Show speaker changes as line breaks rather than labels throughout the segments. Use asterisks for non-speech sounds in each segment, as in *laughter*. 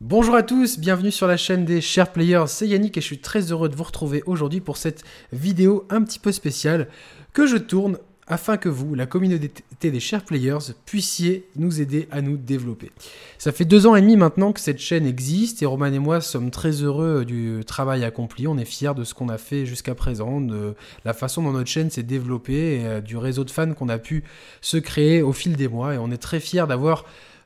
Bonjour à tous, bienvenue sur la chaîne des Share Players, c'est Yannick et je suis très heureux de vous retrouver aujourd'hui pour cette vidéo un petit peu spéciale que je tourne afin que vous, la communauté des Share Players, puissiez nous aider à nous développer. Ça fait deux ans et demi maintenant que cette chaîne existe et Roman et moi sommes très heureux du travail accompli. On est fiers de ce qu'on a fait jusqu'à présent, de la façon dont notre chaîne s'est développée et euh, du réseau de fans qu'on a pu se créer au fil des mois et on est très fiers d'avoir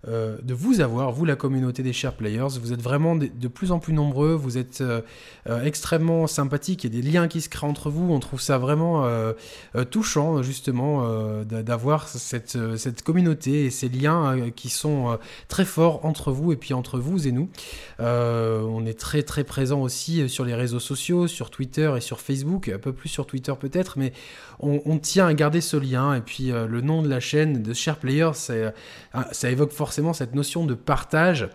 euh, de vous avoir, vous la communauté des share players. Vous êtes vraiment de, plus en plus nombreux, vous êtes euh, euh, extrêmement sympathiques, il y a des liens qui se créent entre vous, on trouve ça vraiment touchant justement d'avoir cette, cette communauté et ces liens qui sont très forts entre vous et puis entre vous et nous. on est très très présent aussi sur les réseaux sociaux, sur Twitter et sur Facebook, un peu plus sur Twitter peut-être, mais on, tient à garder ce lien. Et puis le nom de la chaîne de Share Players, ça évoque forcément cette notion de partage.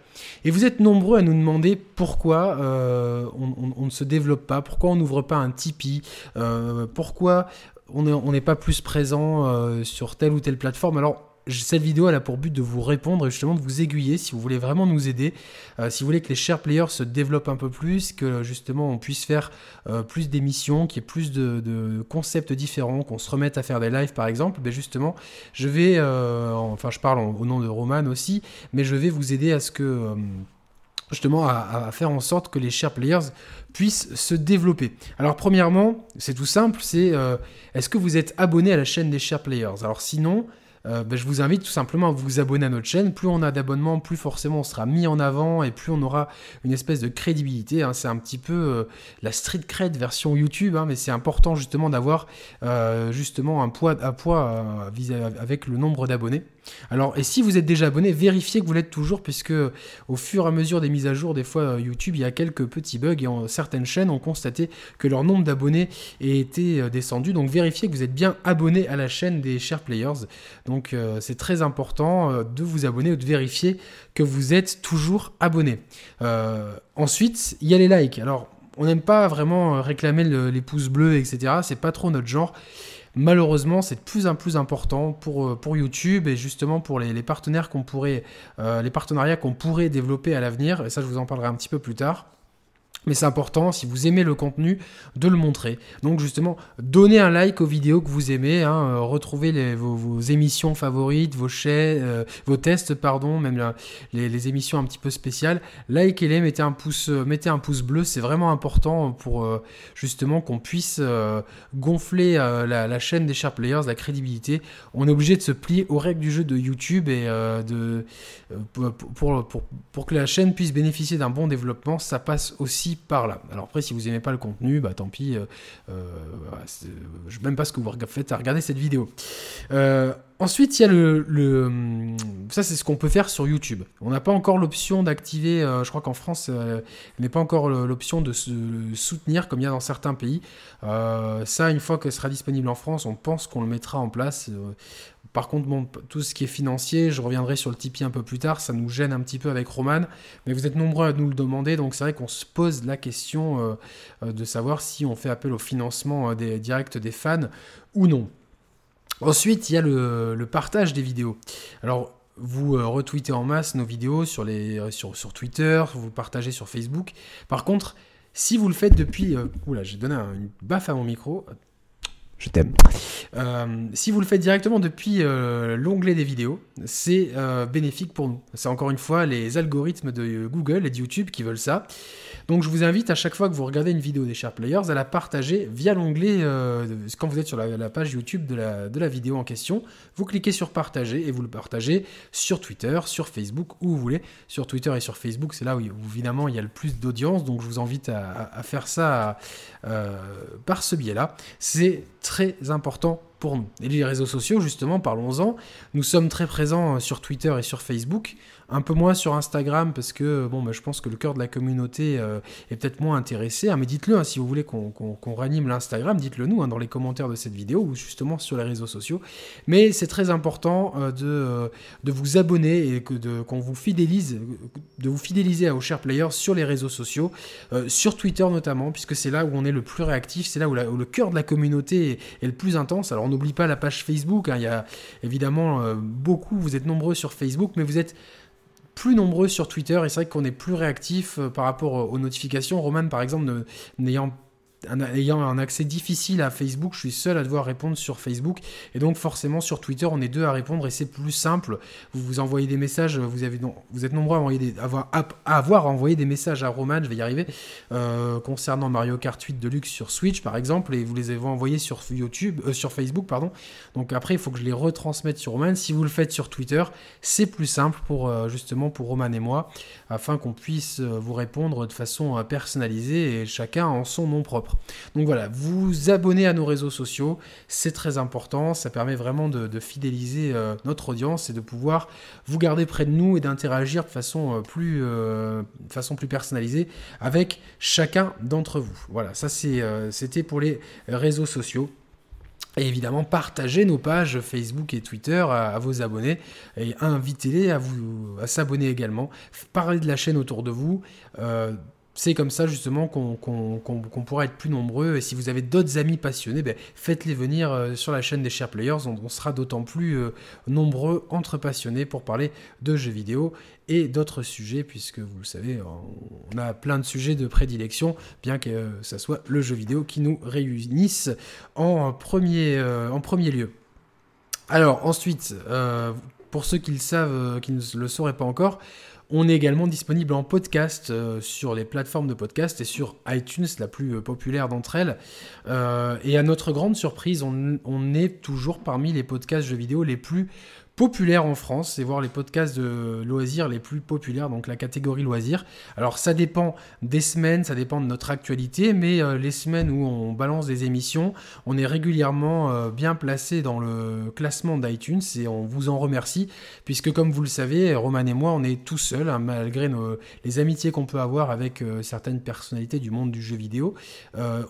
Et vous êtes nombreux à nous demander pourquoi euh, on, ne se développe pas, pourquoi on n'ouvre pas un Tipeee, euh, pourquoi on n'est pas plus présent euh, sur telle ou telle plateforme. Alors, cette vidéo a pour but de vous répondre et justement de vous aiguiller si vous voulez vraiment nous aider, euh, si vous voulez que les share players se développent un peu plus, que justement on puisse faire euh, plus d'émissions, qu'il y ait plus de, concepts différents, qu'on se remette à faire des lives par exemple, ben justement je vais, euh, enfin je parle au nom de Roman aussi, mais je vais vous aider à ce que justement à, faire en sorte que les share players puissent se développer. Alors premièrement, c'est tout simple, c'est est-ce que vous êtes abonné à la chaîne des share players? Alors sinon, euh, ben, je vous invite tout simplement à vous abonner à notre chaîne. Plus on a d'abonnements, plus forcément on sera mis en avant et plus on aura une espèce de crédibilité. Hein. C'est un petit peu euh, la street cred version YouTube, hein, mais c'est important justement d'avoir euh, justement un poids à poids avec le nombre d'abonnés. Alors, et si vous êtes déjà abonné, vérifiez que vous l'êtes toujours, puisque au fur et à mesure des mises à jour, des fois YouTube, il y a quelques petits bugs et certaines chaînes ont constaté que leur nombre d'abonnés été descendu. Donc, vérifiez que vous êtes bien abonné à la chaîne des Share Players. Donc, euh, c'est très important euh, de vous abonner ou de vérifier que vous êtes toujours abonné. Euh, ensuite, il y a les likes. Alors, on n'aime pas vraiment réclamer les pouces bleus, etc. C'est pas trop notre genre. Malheureusement, c'est de plus en plus important pour, pour YouTube et justement pour les, partenaires qu'on pourrait, les partenariats qu'on pourrait développer à l'avenir. Et ça, je vous en parlerai un petit peu plus tard. Mais c'est important, si vous aimez le contenu, de le montrer. Donc justement, donnez un like aux vidéos que vous aimez, hein, euh, retrouvez vos, émissions favorites, vos chaînes, euh, vos tests, pardon, même les, émissions un petit peu spéciales. Likez-les, mettez un pouce, euh, mettez un pouce bleu, c'est vraiment important pour justement qu'on puisse gonfler la, chaîne des Sharp Players, la crédibilité. On est obligé de se plier aux règles du jeu de YouTube et de pour, pour, pour que la chaîne puisse bénéficier d'un bon développement, ça passe aussi par là. Alors après, si vous n'aimez pas le contenu, bah tant pis. Euh, euh, je ne sais même pas ce que vous faites à regarder cette vidéo. Euh, ensuite, il y a le, ça c'est ce qu'on peut faire sur YouTube. On n'a pas encore l'option d'activer. je crois qu'en France, il n'est pas encore l'option de soutenir comme il y a dans certains pays. ça, une fois que ce sera disponible en France, on pense qu'on le mettra en place. Par contre, tout ce qui est financier, je reviendrai sur le Tipeee un peu plus tard, ça nous gêne un petit peu avec Roman, mais vous êtes nombreux à nous le demander, donc c'est vrai qu'on se pose la question euh, euh, de savoir si on fait appel au financement euh, direct des fans ou non. Ensuite, il y a le, partage des vidéos. Alors, vous retweetez en masse nos vidéos sur Twitter, vous partagez sur Facebook. Par contre, si vous le faites depuis... oula, j'ai donné une baffe à mon micro. Je t'aime. Euh, si vous le faites directement depuis euh, l'onglet des vidéos, c'est euh, bénéfique pour nous. C'est encore une fois les algorithmes de Google et de YouTube qui veulent ça. Donc je vous invite à chaque fois que vous regardez une vidéo des Share Players à la partager via l'onglet, quand vous êtes sur la, page YouTube de la, vidéo en question, vous cliquez sur partager et vous le partagez sur Twitter, sur Facebook, où vous voulez. Sur Twitter et sur Facebook, c'est là où évidemment il y a le plus d'audience, donc je vous invite à, à faire ça par ce biais-là. C'est très important pour nous. Et les réseaux sociaux, justement, parlons-en. Nous sommes très présents euh, sur Twitter et sur Facebook, un peu moins sur Instagram parce que bon, bah, je pense que le cœur de la communauté euh, est peut-être moins intéressé. Hein, mais dites-le hein, si vous voulez qu'on ranime l'Instagram, dites-le nous hein, dans les commentaires de cette vidéo ou justement sur les réseaux sociaux. Mais c'est très important euh, de, de vous abonner et que qu'on vous fidélise, de vous fidéliser à aux share players sur les réseaux sociaux, sur Twitter notamment, puisque c'est là où on est le plus réactif, c'est là où, où, le cœur de la communauté est, est le plus intense. Alors on n'oublie pas la page Facebook. Hein. Il y a évidemment euh, beaucoup, vous êtes nombreux sur Facebook, mais vous êtes plus nombreux sur Twitter et c'est vrai qu'on est plus réactif par rapport aux notifications. Roman, par exemple, n'ayant ayant un accès difficile à Facebook, je suis seul à devoir répondre sur Facebook. Et donc forcément sur Twitter, on est deux à répondre et c'est plus simple. Vous vous envoyez des messages, vous, êtes nombreux à, envoyer à, avoir envoyé des messages à Roman, je vais y arriver, euh, concernant Mario Kart 8 Deluxe sur Switch par exemple, et vous les avez envoyés sur YouTube, euh, sur Facebook, pardon. Donc après, il faut que je les retransmette sur Roman. Si vous le faites sur Twitter, c'est plus simple pour euh, justement pour Roman et moi, afin qu'on puisse vous répondre de façon personnalisée et chacun en son nom propre. Donc voilà, vous abonnez à nos réseaux sociaux, c'est très important, ça permet vraiment de, fidéliser euh, notre audience et de pouvoir vous garder près de nous et d'interagir de façon, euh, plus, euh, plus personnalisée avec chacun d'entre vous. Voilà, ça c'était pour les réseaux sociaux. Et évidemment, partagez nos pages Facebook et Twitter à, vos abonnés et invitez-les à, vous, à s'abonner également. Parlez de la chaîne autour de vous c'est comme ça justement qu'on pourra être plus nombreux. Et si vous avez d'autres amis passionnés, ben, faites-les venir euh, sur la chaîne des Share Players. On, sera d'autant plus euh, nombreux entre passionnés pour parler de jeux vidéo et d'autres sujets, puisque vous le savez, on a plein de sujets de prédilection, bien que ce soit le jeu vidéo qui nous réunisse en premier, euh, en premier lieu. Alors ensuite, pour ceux qui le savent, qui ne le sauraient pas encore, on est également disponible en podcast euh, sur les plateformes de podcast et sur iTunes, la plus euh, populaire d'entre elles. Euh, et à notre grande surprise, on, on, est toujours parmi les podcasts jeux vidéo les plus populaires en France, c'est voir les podcasts de loisirs les plus populaires, donc la catégorie loisirs. Alors ça dépend des semaines, ça dépend de notre actualité, mais euh, les semaines où on balance des émissions, on est régulièrement euh, bien placé dans le classement d'iTunes et on vous en remercie, puisque comme vous le savez, Roman et moi, on est tout seuls, hein, malgré les amitiés qu'on peut avoir avec euh, certaines personnalités du monde du jeu vidéo,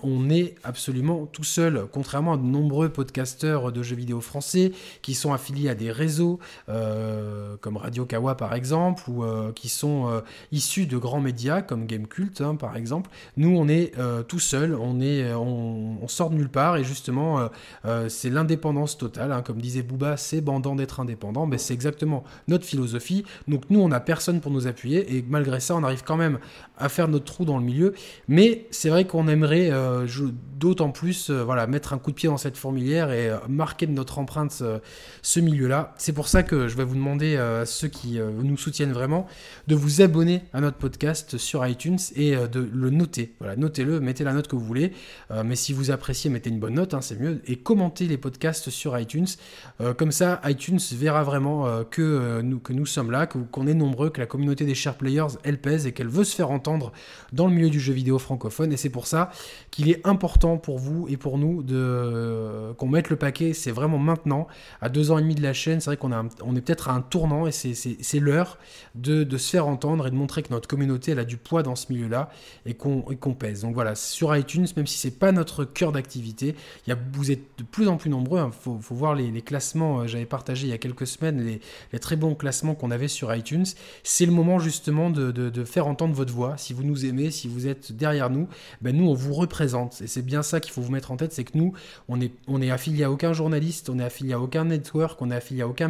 on est absolument tout seul, contrairement à de nombreux podcasteurs de jeux vidéo français qui sont affiliés à des réseaux euh, comme Radio Kawa par exemple, ou euh, qui sont euh, issus de grands médias comme Gamecult hein, par exemple. Nous, on est tout seul, on, est, on, sort de nulle part et justement, c'est l'indépendance totale. Hein. comme disait Booba, c'est bandant d'être indépendant. mais c'est exactement notre philosophie. Donc nous, on n'a personne pour nous appuyer et malgré ça, on arrive quand même à faire notre trou dans le milieu. Mais c'est vrai qu'on aimerait d'autant plus voilà, mettre un coup de pied dans cette fourmilière et marquer de notre empreinte ce milieu-là. C'est pour ça que je vais vous demander euh, à ceux qui euh, nous soutiennent vraiment de vous abonner à notre podcast sur iTunes et euh, de le noter. Voilà, notez-le, mettez la note que vous voulez. mais si vous appréciez, mettez une bonne note, hein, c'est mieux. Et commentez les podcasts sur iTunes. comme ça, iTunes verra vraiment que, nous, sommes là, qu'on est nombreux, que la communauté des share players, elle pèse et qu'elle veut se faire entendre dans le milieu du jeu vidéo francophone. Et c'est pour ça qu'il est important pour vous et pour nous de qu'on mette le paquet. C'est vraiment maintenant, à deux ans et demi de la chaîne. C'est vrai qu'on on est peut-être à un tournant et c'est l'heure de, se faire entendre et de montrer que notre communauté elle a du poids dans ce milieu-là et qu'on pèse. Donc voilà, sur iTunes, même si c'est pas notre cœur d'activité, vous êtes de plus en plus nombreux. Il hein. faut, voir les, classements. Euh, j'avais partagé il y a quelques semaines les, très bons classements qu'on avait sur iTunes. C'est le moment justement de, faire entendre votre voix. Si vous nous aimez, si vous êtes derrière nous, ben nous on vous représente. Et c'est bien ça qu'il faut vous mettre en tête, c'est que nous on est, on est affilié à aucun journaliste, on est affilié à aucun network, on est affilié à aucun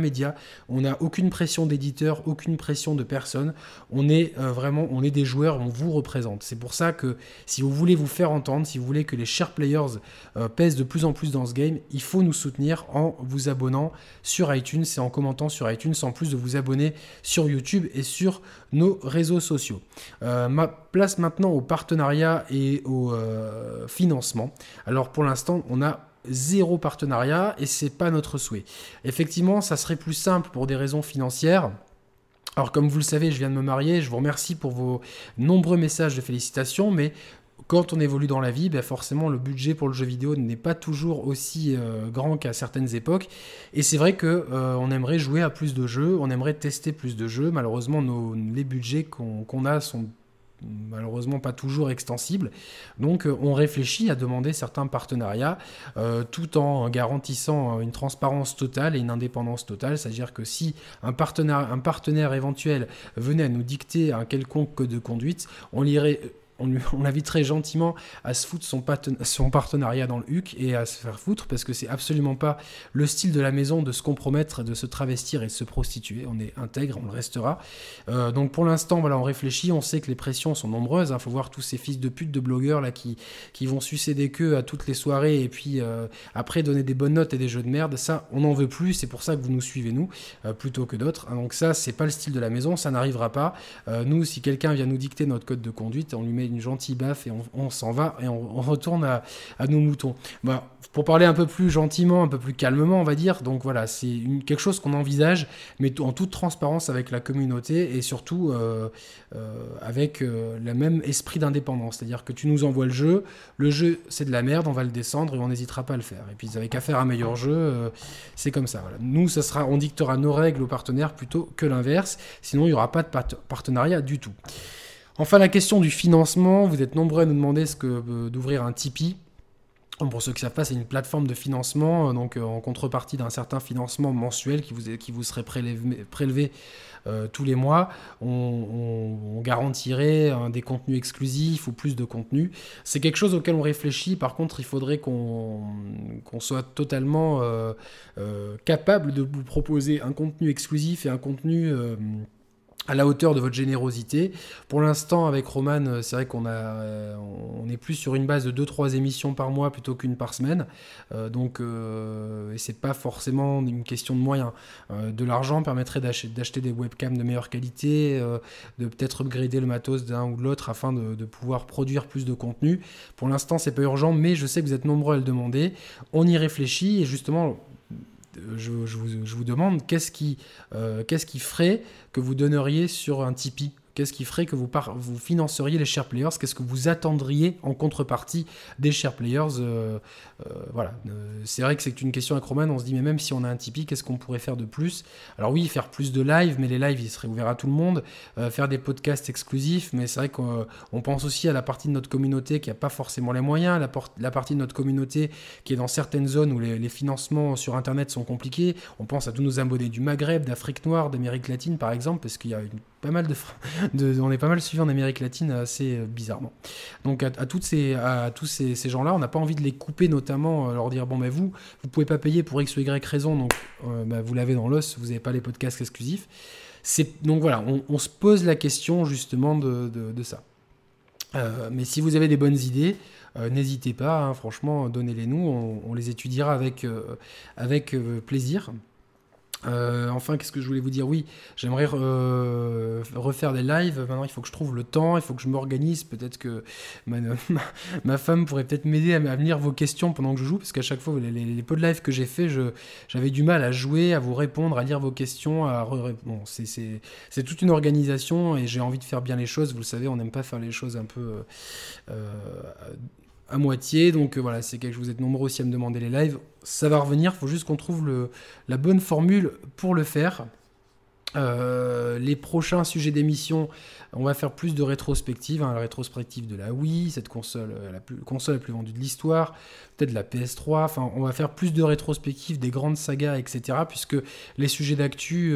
on n'a aucune pression d'éditeur, aucune pression de personne. On est euh, vraiment, on est des joueurs, on vous représente. C'est pour ça que si vous voulez vous faire entendre, si vous voulez que les share players euh, pèsent de plus en plus dans ce game, il faut nous soutenir en vous abonnant sur iTunes et en commentant sur iTunes, en plus de vous abonner sur YouTube et sur nos réseaux sociaux. Euh, ma place maintenant au partenariat et au financement. Alors pour l'instant, on a zéro partenariat et c'est pas notre souhait. Effectivement, ça serait plus simple pour des raisons financières. Alors comme vous le savez, je viens de me marier, je vous remercie pour vos nombreux messages de félicitations, mais quand on évolue dans la vie, ben forcément le budget pour le jeu vidéo n'est pas toujours aussi euh, grand qu'à certaines époques. Et c'est vrai que euh, on aimerait jouer à plus de jeux, on aimerait tester plus de jeux. Malheureusement, les budgets qu'on a sont malheureusement pas toujours extensible. Donc euh, on réfléchit à demander certains partenariats euh, tout en garantissant une transparence totale et une indépendance totale. C'est-à-dire que si un partenaire, un partenaire éventuel venait à nous dicter un quelconque code de conduite, on lirait on, on l'inviterait gentiment à se foutre son, son, partenariat dans le HUC et à se faire foutre parce que c'est absolument pas le style de la maison de se compromettre, de se travestir et de se prostituer. On est intègre, on le restera. Euh, donc pour l'instant, voilà, on réfléchit, on sait que les pressions sont nombreuses. Il hein. faut voir tous ces fils de pute de blogueurs là qui, qui vont sucer des queues à toutes les soirées et puis euh, après donner des bonnes notes et des jeux de merde. Ça, on n'en veut plus. C'est pour ça que vous nous suivez nous euh, plutôt que d'autres. Hein. Donc ça, c'est pas le style de la maison, ça n'arrivera pas. nous, si quelqu'un vient nous dicter notre code de conduite, on lui met une gentille baffe et on, s'en va et on, retourne à, nos moutons. Bah, pour parler un peu plus gentiment, un peu plus calmement, on va dire. Donc voilà, c'est quelque chose qu'on envisage, mais en toute transparence avec la communauté et surtout euh, euh, avec euh, le même esprit d'indépendance. C'est-à-dire que tu nous envoies le jeu, le jeu c'est de la merde, on va le descendre et on n'hésitera pas à le faire. Et puis avec qu'à faire un meilleur jeu, c'est comme ça. Nous, ça sera, on dictera nos règles aux partenaires plutôt que l'inverse. Sinon, il n'y aura pas de partenariat du tout. Enfin, la question du financement, vous êtes nombreux à nous demander euh, d'ouvrir un Tipeee. Pour ceux qui savent pas, c'est une plateforme de financement, euh, donc euh, en contrepartie d'un certain financement mensuel qui vous, qui vous serait prélevé, tous les mois, on, garantirait des contenus exclusifs ou plus de contenus. C'est quelque chose auquel on réfléchit. Par contre, il faudrait qu'on soit totalement capable de vous proposer un contenu exclusif et un contenu à la hauteur de votre générosité. Pour l'instant, avec Roman, euh, c'est vrai qu'on a, euh, on est plus sur une base de 2-3 émissions par mois plutôt qu'une par semaine. Euh, donc, c'est pas forcément une question de moyens. de l'argent permettrait d'acheter des webcams de meilleure qualité, de peut-être upgrader le matos d'un ou de l'autre afin de, de, pouvoir produire plus de contenu. Pour l'instant, c'est pas urgent, mais je sais que vous êtes nombreux à le demander. On y réfléchit et justement, je, vous, demande qu'est-ce qui, euh, qu'est-ce qui ferait que vous donneriez sur un Tipeee? Qu'est-ce qui ferait que vous, financeriez les share players? Qu'est-ce que vous attendriez en contrepartie des share players euh, euh, Voilà. Euh, c'est vrai que c'est une question acromane. On se dit, mais même si on a un Tipeee, qu'est-ce qu'on pourrait faire de plus? Alors oui, faire plus de live, mais les lives, ils seraient ouverts à tout le monde. faire des podcasts exclusifs, mais c'est vrai qu'on pense aussi à la partie de notre communauté qui n'a pas forcément les moyens, la, la, partie de notre communauté qui est dans certaines zones où les, les, financements sur Internet sont compliqués. On pense à tous nos abonnés du Maghreb, d'Afrique noire, d'Amérique latine, par exemple, parce qu'il y a une pas mal *laughs* de, on est pas mal suivi en Amérique latine assez euh, bizarrement. Donc à, toutes ces, tous ces, gens-là, on n'a pas envie de les couper, notamment euh, leur dire bon mais vous, vous pouvez pas payer pour x ou y raison, donc euh, bah, vous l'avez dans l'os, vous n'avez pas les podcasts exclusifs. C'est donc voilà, on, se pose la question justement de, ça. mais si vous avez des bonnes idées, n'hésitez pas, hein, franchement, donnez-les nous, on, les étudiera avec plaisir. Euh, enfin, qu'est-ce que je voulais vous dire? Oui, j'aimerais euh, refaire des lives. Maintenant, il faut que je trouve le temps, il faut que je m'organise. Peut-être que ma, *laughs* femme pourrait peut-être m'aider à, venir vos questions pendant que je joue, parce qu'à chaque fois, les, les, de live que j'ai fait, j'avais du mal à jouer, à vous répondre, à lire vos questions. C'est toute une organisation et j'ai envie de faire bien les choses. Vous le savez, on n'aime pas faire les choses un peu euh, à moitié. Donc euh, voilà, c'est quelque chose, vous êtes nombreux aussi à me demander les lives. Ça va revenir, faut juste qu'on trouve le, la bonne formule pour le faire. Euh, les prochains sujets d'émission, on va faire plus de rétrospectives, hein, la rétrospective de la Wii, cette console, euh, la plus, console la plus vendue de l'histoire, peut-être la PS3, enfin on va faire plus de rétrospectives des grandes sagas, etc. Puisque les sujets d'actu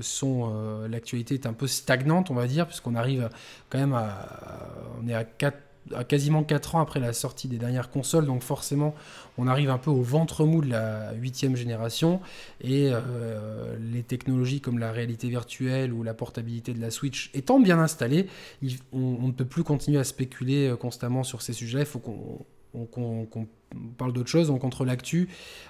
sont, l'actualité est un peu stagnante, on va dire, puisqu'on arrive quand même à, on est à 4 quasiment 4 ans après la sortie des dernières consoles, donc forcément on arrive un peu au ventre mou de la huitième génération, et euh, les technologies comme la réalité virtuelle ou la portabilité de la Switch étant bien installées, on, ne peut plus continuer à spéculer euh, constamment sur ces sujets, il faut qu'on on parle d'autre chose, on contre l'actu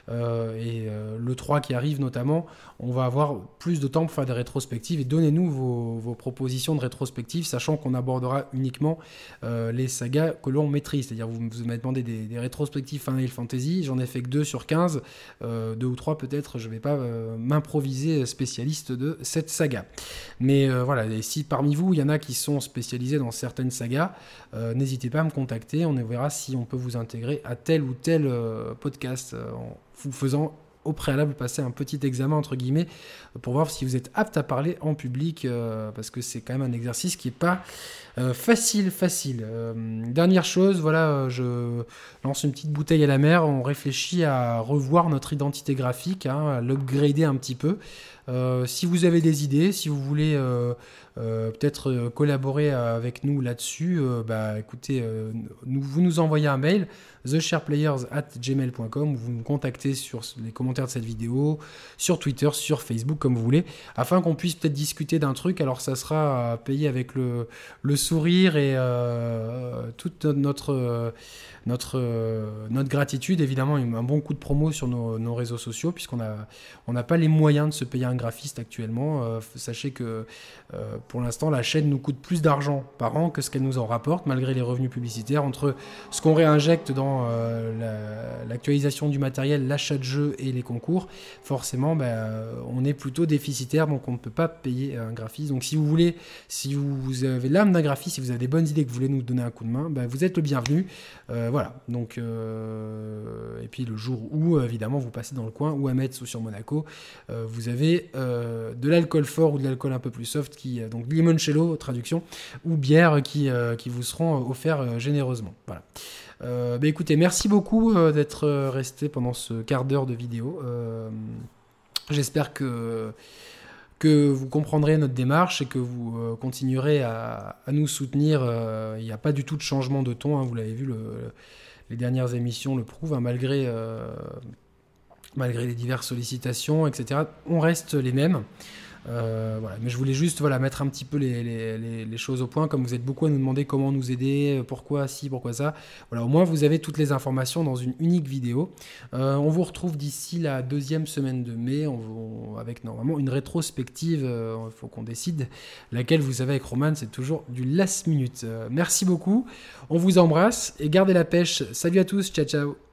euh, et euh, le 3 qui arrive notamment, on va avoir plus de temps pour faire des rétrospectives et donnez-nous vos, propositions de rétrospectives, sachant qu'on abordera uniquement euh, les sagas que l'on maîtrise. C'est-à-dire, vous, vous m'avez demandé des, rétrospectives Final Fantasy, j'en ai fait que 2 sur 15, 2 ou 3 peut-être, je ne vais pas m'improviser spécialiste de cette saga. Mais voilà, et si parmi vous, il y en a qui sont spécialisés dans certaines sagas, n'hésitez pas à me contacter, on verra si on peut vous intégrer à tel ou tel euh, podcast euh, en vous faisant au préalable passer un petit examen entre guillemets pour voir si vous êtes apte à parler en public euh, parce que c'est quand même un exercice qui est pas facile facile. Dernière chose voilà je lance une petite bouteille à la mer. On réfléchit à revoir notre identité graphique hein, à l'upgrader un petit peu si vous avez des idées, si vous voulez peut-être collaborer avec nous là-dessus, bah écoutez, vous nous envoyez un mail theshareplayers@gmail.com vous nous contactez sur les commentaires de cette vidéo, sur Twitter, sur Facebook, comme vous voulez, afin qu'on puisse peut-être discuter d'un truc. Alors ça sera payé avec le, sourire et euh, toute notre gratitude. Évidemment, un bon coup de promo sur nos, réseaux sociaux, puisqu'on n'a on n'a pas les moyens de se payer un graphiste actuellement. Euh, sachez que euh, pour l'instant, la chaîne nous coûte plus d'argent par an que ce qu'elle nous en rapporte, malgré les revenus publicitaires, entre ce qu'on réinjecte dans euh, l'actualisation du matériel, l'achat de jeux et les concours, forcément, ben, on est plutôt déficitaire, donc on ne peut pas payer un graphiste. Donc si vous voulez, si vous avez l'âme d'un graphiste, si vous avez des bonnes idées que vous voulez nous donner un coup de main, ben, vous êtes le bienvenu. Voilà. Donc, et puis le jour où, évidemment, vous passez dans le coin, ou à Metz ou sur Monaco, vous avez de l'alcool fort ou de l'alcool un peu plus soft, qui, donc limoncello, traduction, ou bière qui, qui vous seront offerts généreusement. Voilà. Euh, bah, écoutez, merci beaucoup euh, d'être euh, resté pendant ce quart d'heure de vidéo. J'espère que, que vous comprendrez notre démarche et que vous continuerez à, nous soutenir. Il n'y a pas du tout de changement de ton, hein, vous l'avez vu, les dernières émissions le prouvent, hein, malgré, malgré les diverses sollicitations, etc. On reste les mêmes. Euh. Mais je voulais juste voilà, mettre un petit peu les, choses au point, comme vous êtes beaucoup à nous demander comment nous aider, pourquoi si, pourquoi ça. Voilà, au moins vous avez toutes les informations dans une unique vidéo. Euh, on vous retrouve d'ici la deuxième semaine de mai, avec normalement une rétrospective, il euh, faut qu'on décide, laquelle vous savez avec Roman c'est toujours du last minute. merci beaucoup, on vous embrasse et gardez la pêche. Salut à tous, ciao ciao